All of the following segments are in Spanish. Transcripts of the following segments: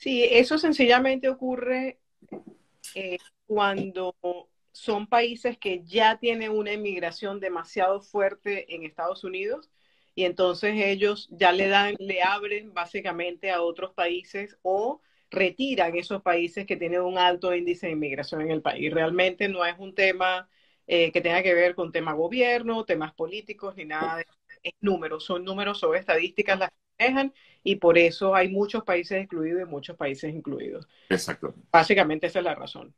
Sí, eso sencillamente ocurre eh, cuando son países que ya tienen una inmigración demasiado fuerte en Estados Unidos y entonces ellos ya le dan, le abren básicamente a otros países o retiran esos países que tienen un alto índice de inmigración en el país. Realmente no es un tema eh, que tenga que ver con tema gobierno, temas políticos, ni nada de es números, son números, son estadísticas las que dejan y por eso hay muchos países excluidos y muchos países incluidos. Exacto. Básicamente esa es la razón.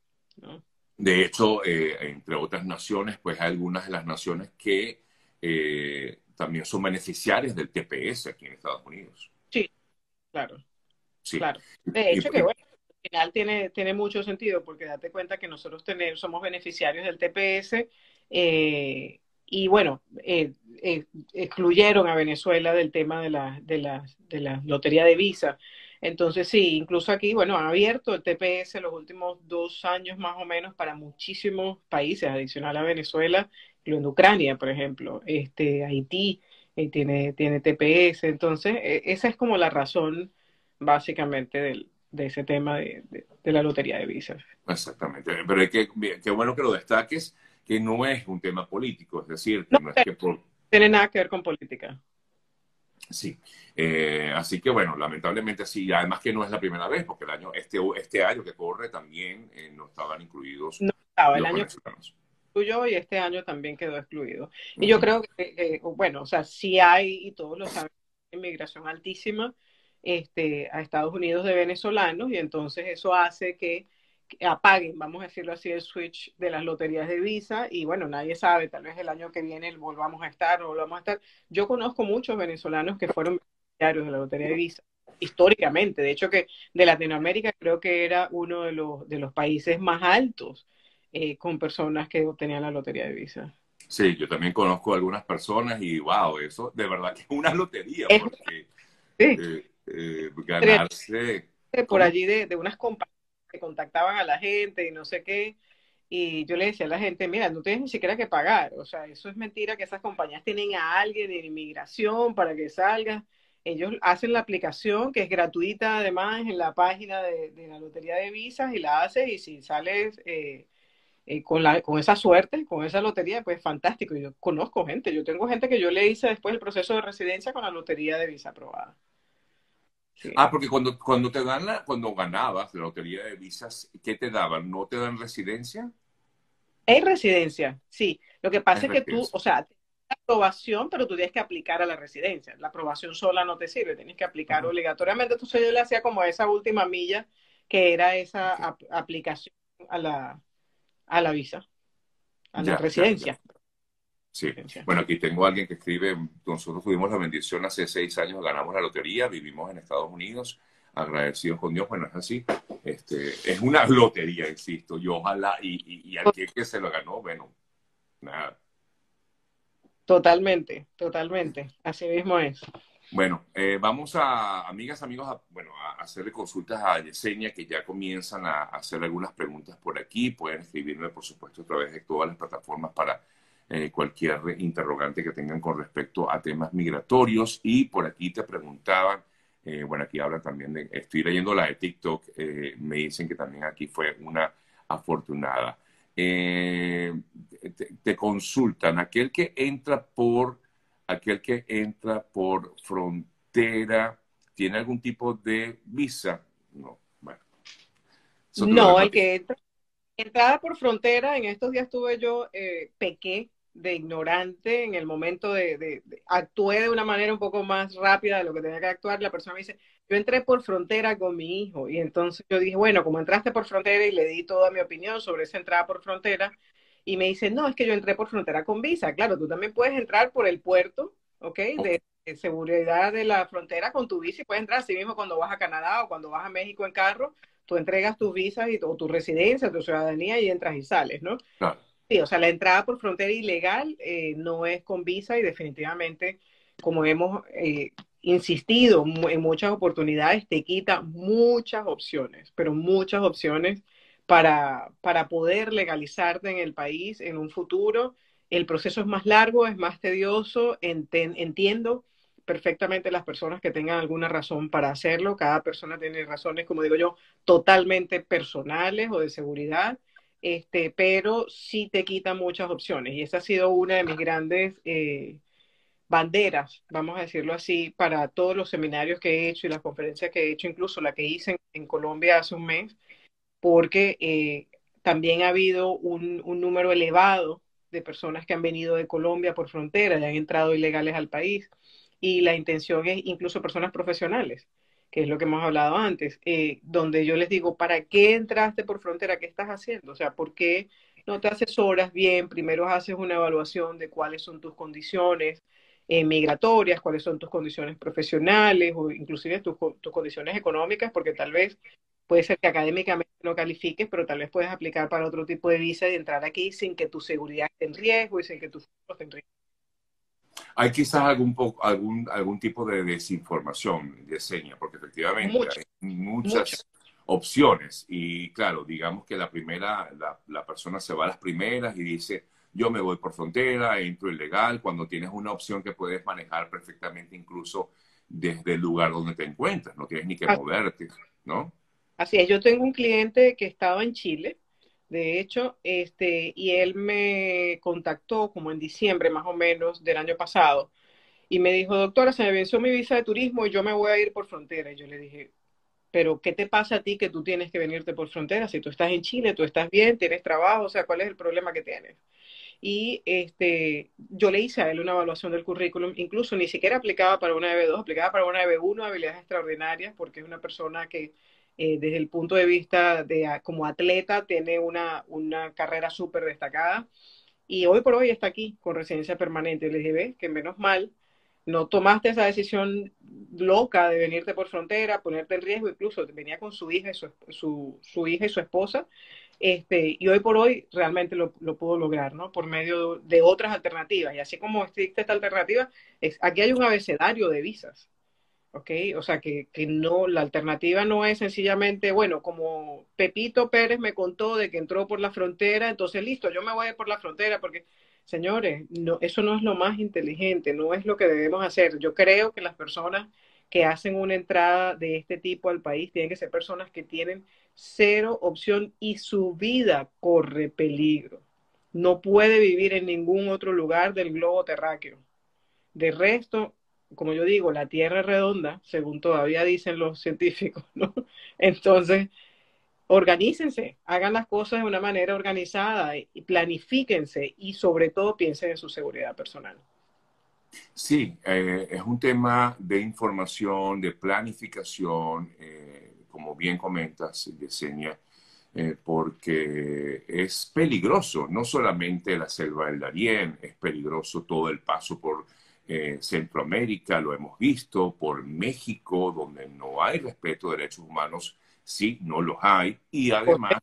De hecho, eh, entre otras naciones, pues hay algunas de las naciones que eh, también son beneficiarias del TPS aquí en Estados Unidos. Sí, claro. Sí. Claro. De hecho, que bueno, al final tiene, tiene mucho sentido porque date cuenta que nosotros tenemos, somos beneficiarios del TPS eh, y bueno, eh, eh, excluyeron a Venezuela del tema de la, de, la, de la lotería de visa. Entonces, sí, incluso aquí, bueno, han abierto el TPS los últimos dos años más o menos para muchísimos países, adicional a Venezuela, incluyendo Ucrania, por ejemplo, este, Haití eh, tiene, tiene TPS. Entonces, e, esa es como la razón básicamente del, de ese tema de, de, la lotería de visas. Exactamente, pero es que, qué bueno que lo destaques que no es un tema político, es decir, no, es que tiene nada que ver con política. Sí, eh, así que bueno, lamentablemente sí, además que no es la primera vez, porque el año, este, este año que corre también eh, no estaban incluidos. No estaba, el año tuyo y este año también quedó excluido. Y yo creo que, bueno, o sea, sí hay, y todos lo saben, inmigración altísima este, a Estados Unidos de venezolanos, y entonces eso hace que apaguen, vamos a decirlo así, el switch de las loterías de visa y bueno, nadie sabe, tal vez el año que viene volvamos a estar o volvamos a estar. Yo conozco muchos venezolanos que fueron beneficiarios de la lotería de visa históricamente, de hecho que de Latinoamérica creo que era uno de los, de los países más altos eh, con personas que obtenían la lotería de visa. Sí, yo también conozco algunas personas y wow, eso de verdad que es una lotería, porque eh, eh, ganarse... Por allí de, de unas compañías que contactaban a la gente y no sé qué. Y yo le decía a la gente, mira, no tienes ni siquiera que pagar. O sea, eso es mentira que esas compañías tienen a alguien en inmigración para que salga. Ellos hacen la aplicación que es gratuita además en la página de, la Lotería de Visas y la haces y si sales eh, eh, con, la, con esa suerte, con esa lotería, pues fantástico. Yo conozco gente, yo tengo gente que yo le hice después el proceso de residencia con la Lotería de Visa aprobada. Ah, porque cuando, cuando te dan la, cuando ganabas la lotería de visas, ¿qué te daban? ¿No te dan residencia? Hay residencia, sí. Lo que pasa es, que tú, o sea, la aprobación, pero tú tienes que aplicar a la residencia. La aprobación sola no te sirve, tienes que aplicar obligatoriamente. Entonces yo le hacía como esa última milla, que era esa aplicación a la, a la visa, a la residencia. Sí. Bueno, aquí tengo a alguien que escribe, nosotros tuvimos la bendición hace seis años, ganamos la lotería, vivimos en Estados Unidos, agradecidos con Dios, bueno, es así. Este, es una lotería, insisto, y ojalá, y, y, al que se lo ganó, bueno, nada. Totalmente, totalmente, así mismo es. Bueno, eh, vamos a, amigas, amigos, a, bueno, a hacerle consultas a Yesenia, que ya comienzan a hacer algunas preguntas por aquí. Pueden escribirme, por supuesto, a través de todas las plataformas para eh, cualquier interrogante que tengan con respecto a temas migratorios. Y por aquí te preguntaban, eh, bueno, aquí hablan también de, estoy leyendo la de TikTok, eh, me dicen que también aquí fue una afortunada. Te, te, consultan, aquel que entra por, aquel que entra por frontera, ¿tiene algún tipo de visa? No, bueno. No, el que entra entrada por frontera, en estos días tuve yo, eh, pequé de ignorante en el momento de, actué de una manera un poco más rápida de lo que tenía que actuar. La persona me dice, yo entré por frontera con mi hijo y entonces yo dije, bueno, como entraste por frontera y le di toda mi opinión sobre esa entrada por frontera y me dice, no, es que yo entré por frontera con visa. Claro, tú también puedes entrar por el puerto, ¿ok? De, seguridad de la frontera con tu visa y puedes entrar así mismo cuando vas a Canadá o cuando vas a México en carro, tú entregas tus visas y, o tu residencia, tu ciudadanía y entras y sales, ¿no? Claro. Sí, o sea, la entrada por frontera ilegal eh, no es con visa y definitivamente, como hemos eh, insistido en muchas oportunidades, te quita muchas opciones, pero muchas opciones para, para poder legalizarte en el país en un futuro. El proceso es más largo, es más tedioso, entiendo, perfectamente las personas que tengan alguna razón para hacerlo. Cada persona tiene razones, como digo yo, totalmente personales o de seguridad, este, pero sí te quita muchas opciones. Y esa ha sido una de mis grandes eh, banderas, vamos a decirlo así, para todos los seminarios que he hecho y las conferencias que he hecho, incluso la que hice en, Colombia hace un mes, porque eh, también ha habido un, un número elevado de personas que han venido de Colombia por frontera y han entrado ilegales al país. Y la intención es incluso personas profesionales, que es lo que hemos hablado antes, eh, donde yo les digo, ¿para qué entraste por frontera? ¿Qué estás haciendo? O sea, ¿por qué no te asesoras bien? Primero haces una evaluación de cuáles son tus condiciones eh, migratorias, cuáles son tus condiciones profesionales o inclusive tus, tus condiciones económicas, porque tal vez puede ser que académicamente no califiques, pero tal vez puedes aplicar para otro tipo de visa y entrar aquí sin que tu seguridad esté en riesgo y sin que tu futuro esté en riesgo. Hay quizás algún, algún, algún tipo de desinformación de seña, porque efectivamente hay muchas, opciones. Y claro, digamos que la primera, la, la, persona se va a las primeras y dice, yo me voy por frontera, entro ilegal, cuando tienes una opción que puedes manejar perfectamente incluso desde el lugar donde te encuentras, no tienes ni que moverte, ¿no? Así es, yo tengo un cliente que estaba en Chile, de hecho, este, y él me contactó como en diciembre más o menos del año pasado y me dijo, doctora, se me venció mi visa de turismo y yo me voy a ir por frontera. Y yo le dije, pero ¿qué te pasa a ti que tú tienes que venirte por frontera? Si tú estás en Chile, tú estás bien, tienes trabajo, o sea, ¿cuál es el problema que tienes? Y este, yo le hice a él una evaluación del currículum, incluso ni siquiera aplicaba para una EB2, aplicaba para una EB1, habilidades extraordinarias, porque es una persona que eh, desde el punto de vista de como atleta, tiene una, una carrera súper destacada y hoy por hoy está aquí con residencia permanente. Le dije, que menos mal, no tomaste esa decisión loca de venirte por frontera, ponerte en riesgo, incluso venía con su hija y su, su, su hija y su esposa, este, y hoy por hoy realmente lo, lo puedo lograr, ¿no? Por medio de otras alternativas. Y así como existe esta alternativa, es, aquí hay un abecedario de visas. ¿Ok? O sea, que, que, no, la alternativa no es sencillamente, bueno, como Pepito Pérez me contó de que entró por la frontera, entonces listo, yo me voy por la frontera, porque, señores, no, eso no es lo más inteligente, no es lo que debemos hacer. Yo creo que las personas que hacen una entrada de este tipo al país tienen que ser personas que tienen cero opción y su vida corre peligro. No puede vivir en ningún otro lugar del globo terráqueo. De resto, como yo digo, la Tierra es redonda, según todavía dicen los científicos, ¿no? Entonces, organícense, hagan las cosas de una manera organizada y planifíquense y sobre todo piensen en su seguridad personal. Sí, eh, es un tema de información, de planificación, eh, como bien comentas, Yesenia, eh, porque es peligroso, no solamente la selva del Darién, es peligroso todo el paso por eh, Centroamérica, lo hemos visto, por México, donde no hay respeto de derechos humanos, sí, no los hay, y además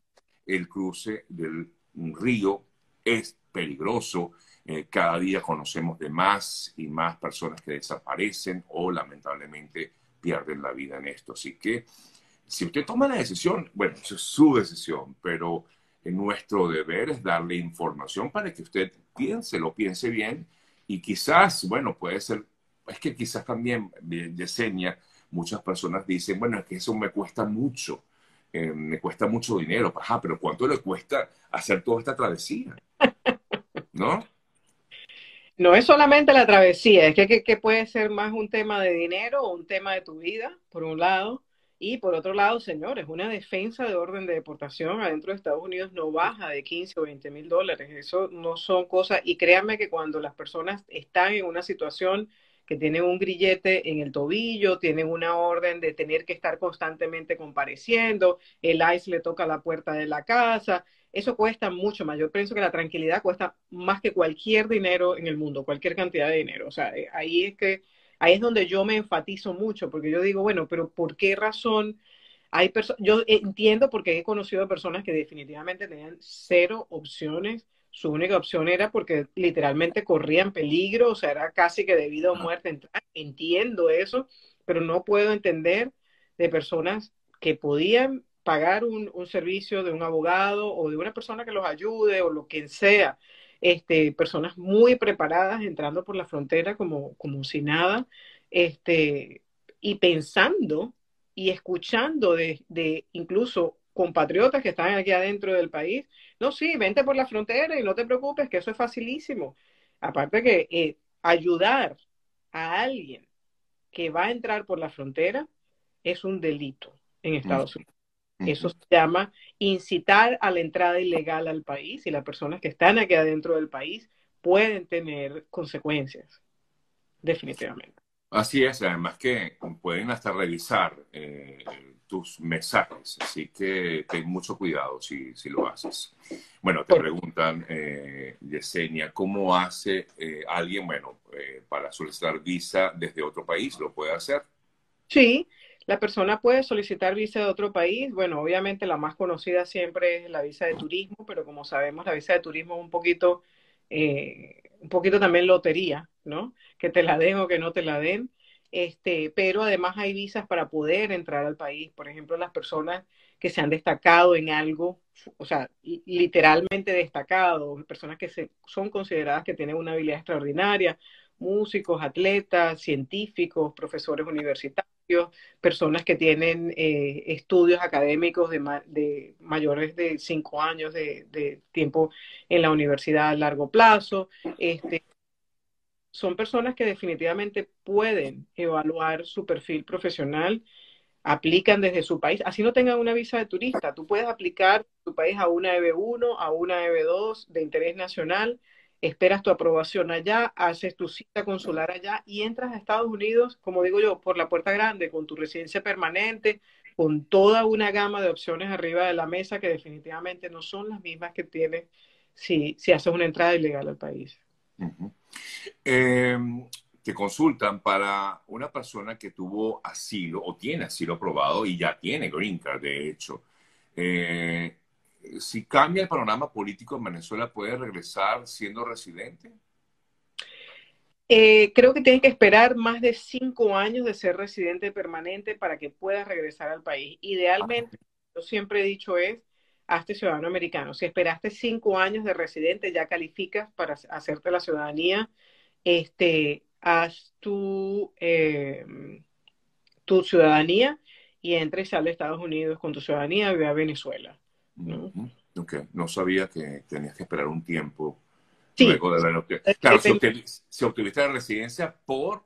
el cruce del río es peligroso. Eh, cada día conocemos de más y más personas que desaparecen o lamentablemente pierden la vida en esto. Así que si usted toma la decisión, bueno, es su decisión, pero nuestro deber es darle información para que usted piense, lo piense bien y quizás, bueno, puede ser, es que quizás también, Yesenia, muchas personas dicen, bueno, es que eso me cuesta mucho, eh, me cuesta mucho dinero, ajá, pero ¿cuánto le cuesta hacer toda esta travesía? ¿No? No es solamente la travesía, es que, que, puede ser más un tema de dinero o un tema de tu vida, por un lado, y por otro lado, señores, una defensa de orden de deportación adentro de Estados Unidos no baja de 15 o 20 mil dólares. Eso no son cosas, y créanme que cuando las personas están en una situación que tienen un grillete en el tobillo, tienen una orden de tener que estar constantemente compareciendo, el ICE le toca la puerta de la casa, eso cuesta mucho más. Yo pienso que la tranquilidad cuesta más que cualquier dinero en el mundo, cualquier cantidad de dinero. O sea, eh, ahí es que ahí es donde yo me enfatizo mucho, porque yo digo, bueno, pero ¿por qué razón hay? Yo entiendo porque he conocido personas que definitivamente tenían cero opciones. Su única opción era porque literalmente corrían peligro, o sea, era casi que debido a muerte. Entiendo eso, pero no puedo entender de personas que podían pagar un, un, servicio de un abogado o de una persona que los ayude o lo que sea, este, personas muy preparadas entrando por la frontera como, como si nada. este, y pensando y escuchando de, de incluso compatriotas que están aquí adentro del país, no, sí, vente por la frontera y no te preocupes, que eso es facilísimo. Aparte que eh, ayudar a alguien que va a entrar por la frontera es un delito en Estados Unidos. Eso se llama incitar a la entrada ilegal al país y las personas que están aquí adentro del país pueden tener consecuencias, definitivamente. Así es, además que pueden hasta revisar eh, tus mensajes, así que ten mucho cuidado si, si lo haces. Bueno, te preguntan, eh, Yesenia, ¿cómo hace eh, alguien, bueno, eh, para solicitar visa desde otro país? ¿Lo puede hacer? Sí, la persona puede solicitar visa de otro país. Bueno, obviamente la más conocida siempre es la visa de turismo, pero como sabemos, la visa de turismo es un poquito, eh, un poquito también lotería, ¿no? Que te la den o que no te la den. Este, pero además hay visas para poder entrar al país. Por ejemplo, las personas que se han destacado en algo, o sea, literalmente destacado, personas que se, son consideradas que tienen una habilidad extraordinaria, músicos, atletas, científicos, profesores universitarios, personas que tienen eh, estudios académicos de, mayores de cinco años de, de, tiempo en la universidad a largo plazo, este, son personas que definitivamente pueden evaluar su perfil profesional, aplican desde su país, así no tengan una visa de turista, tú puedes aplicar tu país a una EB1, a una EB2 de interés nacional, esperas tu aprobación allá, haces tu cita consular allá y entras a Estados Unidos, como digo yo, por la puerta grande, con tu residencia permanente, con toda una gama de opciones arriba de la mesa que definitivamente no son las mismas que tienes si, si haces una entrada ilegal al país. Eh, te consultan para una persona que tuvo asilo o tiene asilo aprobado y ya tiene green card, de hecho. Eh, si cambia el panorama político en Venezuela, ¿puede regresar siendo residente? Eh, creo que tiene que esperar más de cinco años de ser residente permanente para que pueda regresar al país. Idealmente, yo siempre he dicho es, hazte ciudadano americano. Si esperaste cinco años de residente, ya calificas para hacerte la ciudadanía. Este, haz tu, eh, tu ciudadanía y entra y sale a Estados Unidos con tu ciudadanía y ve a Venezuela. ¿No? Ok, no sabía que tenías que esperar un tiempo luego de verlo. Claro, si, obtuviste la residencia por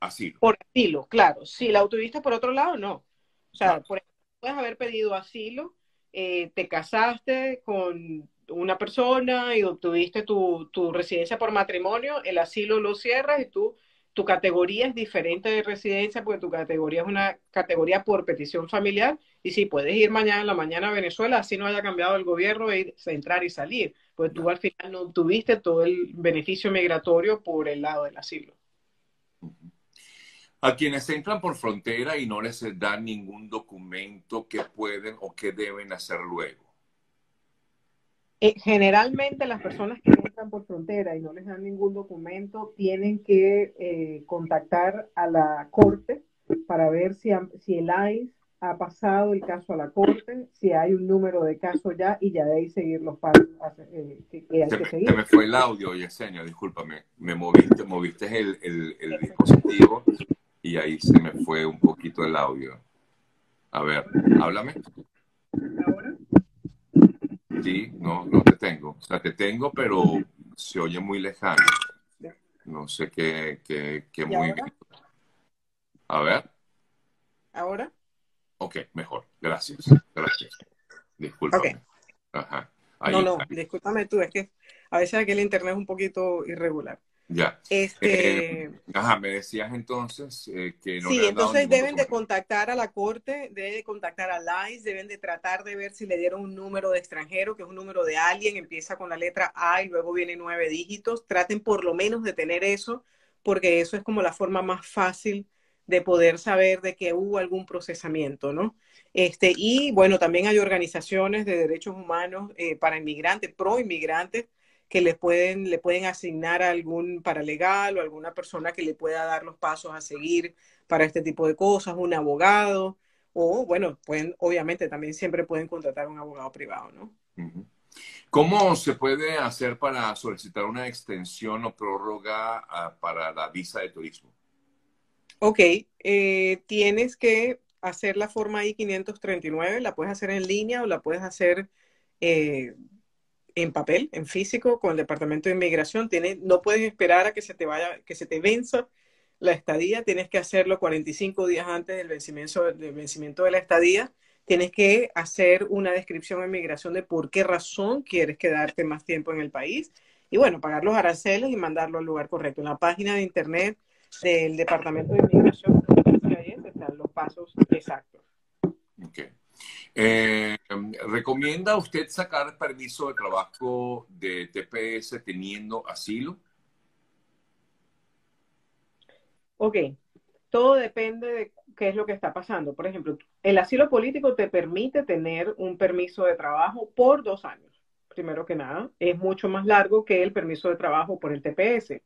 asilo. Por asilo, claro. Si la obtuviste por otro lado, no. O sea, por puedes haber pedido asilo eh, te casaste con una persona y obtuviste tu, tu, residencia por matrimonio, el asilo lo cierras y tú, tu categoría es diferente de residencia porque tu categoría es una categoría por petición familiar y sí, puedes ir mañana en la mañana a Venezuela, así no haya cambiado el gobierno, e entrar y salir, pues tú al final no tuviste todo el beneficio migratorio por el lado del asilo. A quienes entran por frontera y no les dan ningún documento que pueden o que deben hacer luego. Eh, generalmente las personas que entran por frontera y no les dan ningún documento tienen que eh, contactar a la corte para ver si, si el ICE ha pasado el caso a la corte, si hay un número de caso ya y ya de ahí seguir los pasos eh, que, hay se, que seguir. Se me fue el audio, Yesenia, discúlpame. Me moviste, moviste el, el, el dispositivo y ahí se me fue un poquito el audio. A ver, háblame. ¿Ahora? Sí, no, no te tengo. O sea, te tengo, pero se oye muy lejano. No sé qué, qué, qué muy. A ver. ¿Ahora? Ok, mejor. Gracias. Gracias. Discúlpame. Ajá. no, no, discúlpame tú, es que a veces aquí el internet es un poquito irregular. Ya. Este... Eh, ajá, me decías entonces eh, que no Sí, entonces deben de contactar a la corte, deben de contactar a ICE, deben de tratar de ver si le dieron un número de extranjero, que es un número de alguien, empieza con la letra A y luego viene nueve dígitos. Traten por lo menos de tener eso, porque eso es como la forma más fácil de poder saber de que hubo algún procesamiento, ¿no? Este, y bueno, también hay organizaciones de derechos humanos eh, para inmigrantes, pro inmigrantes, que le pueden, le pueden asignar a algún paralegal o alguna persona que le pueda dar los pasos a seguir para este tipo de cosas, un abogado, o bueno, pueden, obviamente también siempre pueden contratar un abogado privado, ¿no? ¿Cómo se puede hacer para solicitar una extensión o prórroga ah, para la visa de turismo? Ok, eh, tienes que hacer la forma I-539, la puedes hacer en línea o la puedes hacer eh, en papel, en físico, con el Departamento de Inmigración. Tienes, no puedes esperar a que se te vaya, que se te venza la estadía, tienes que hacerlo 45 días antes del vencimiento, del vencimiento de la estadía. Tienes que hacer una descripción de inmigración de por qué razón quieres quedarte más tiempo en el país. Y bueno, pagar los aranceles y mandarlo al lugar correcto. En la página de internet del Departamento de Inmigración están los pasos exactos. Okay. Eh, ¿Recomienda usted sacar permiso de trabajo de TPS teniendo asilo? Ok, todo depende de qué es lo que está pasando. Por ejemplo, el asilo político te permite tener un permiso de trabajo por dos años, primero que nada. Es mucho más largo que el permiso de trabajo por el TPS.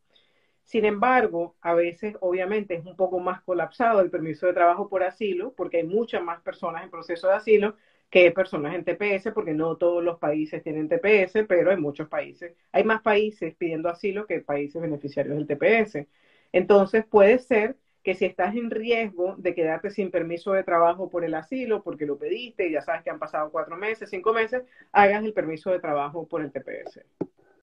Sin embargo, a veces obviamente es un poco más colapsado el permiso de trabajo por asilo, porque hay muchas más personas en proceso de asilo que personas en TPS, porque no todos los países tienen TPS, pero hay muchos países. Hay más países pidiendo asilo que países beneficiarios del TPS. Entonces puede ser que si estás en riesgo de quedarte sin permiso de trabajo por el asilo, porque lo pediste y ya sabes que han pasado cuatro meses, cinco meses, hagas el permiso de trabajo por el TPS.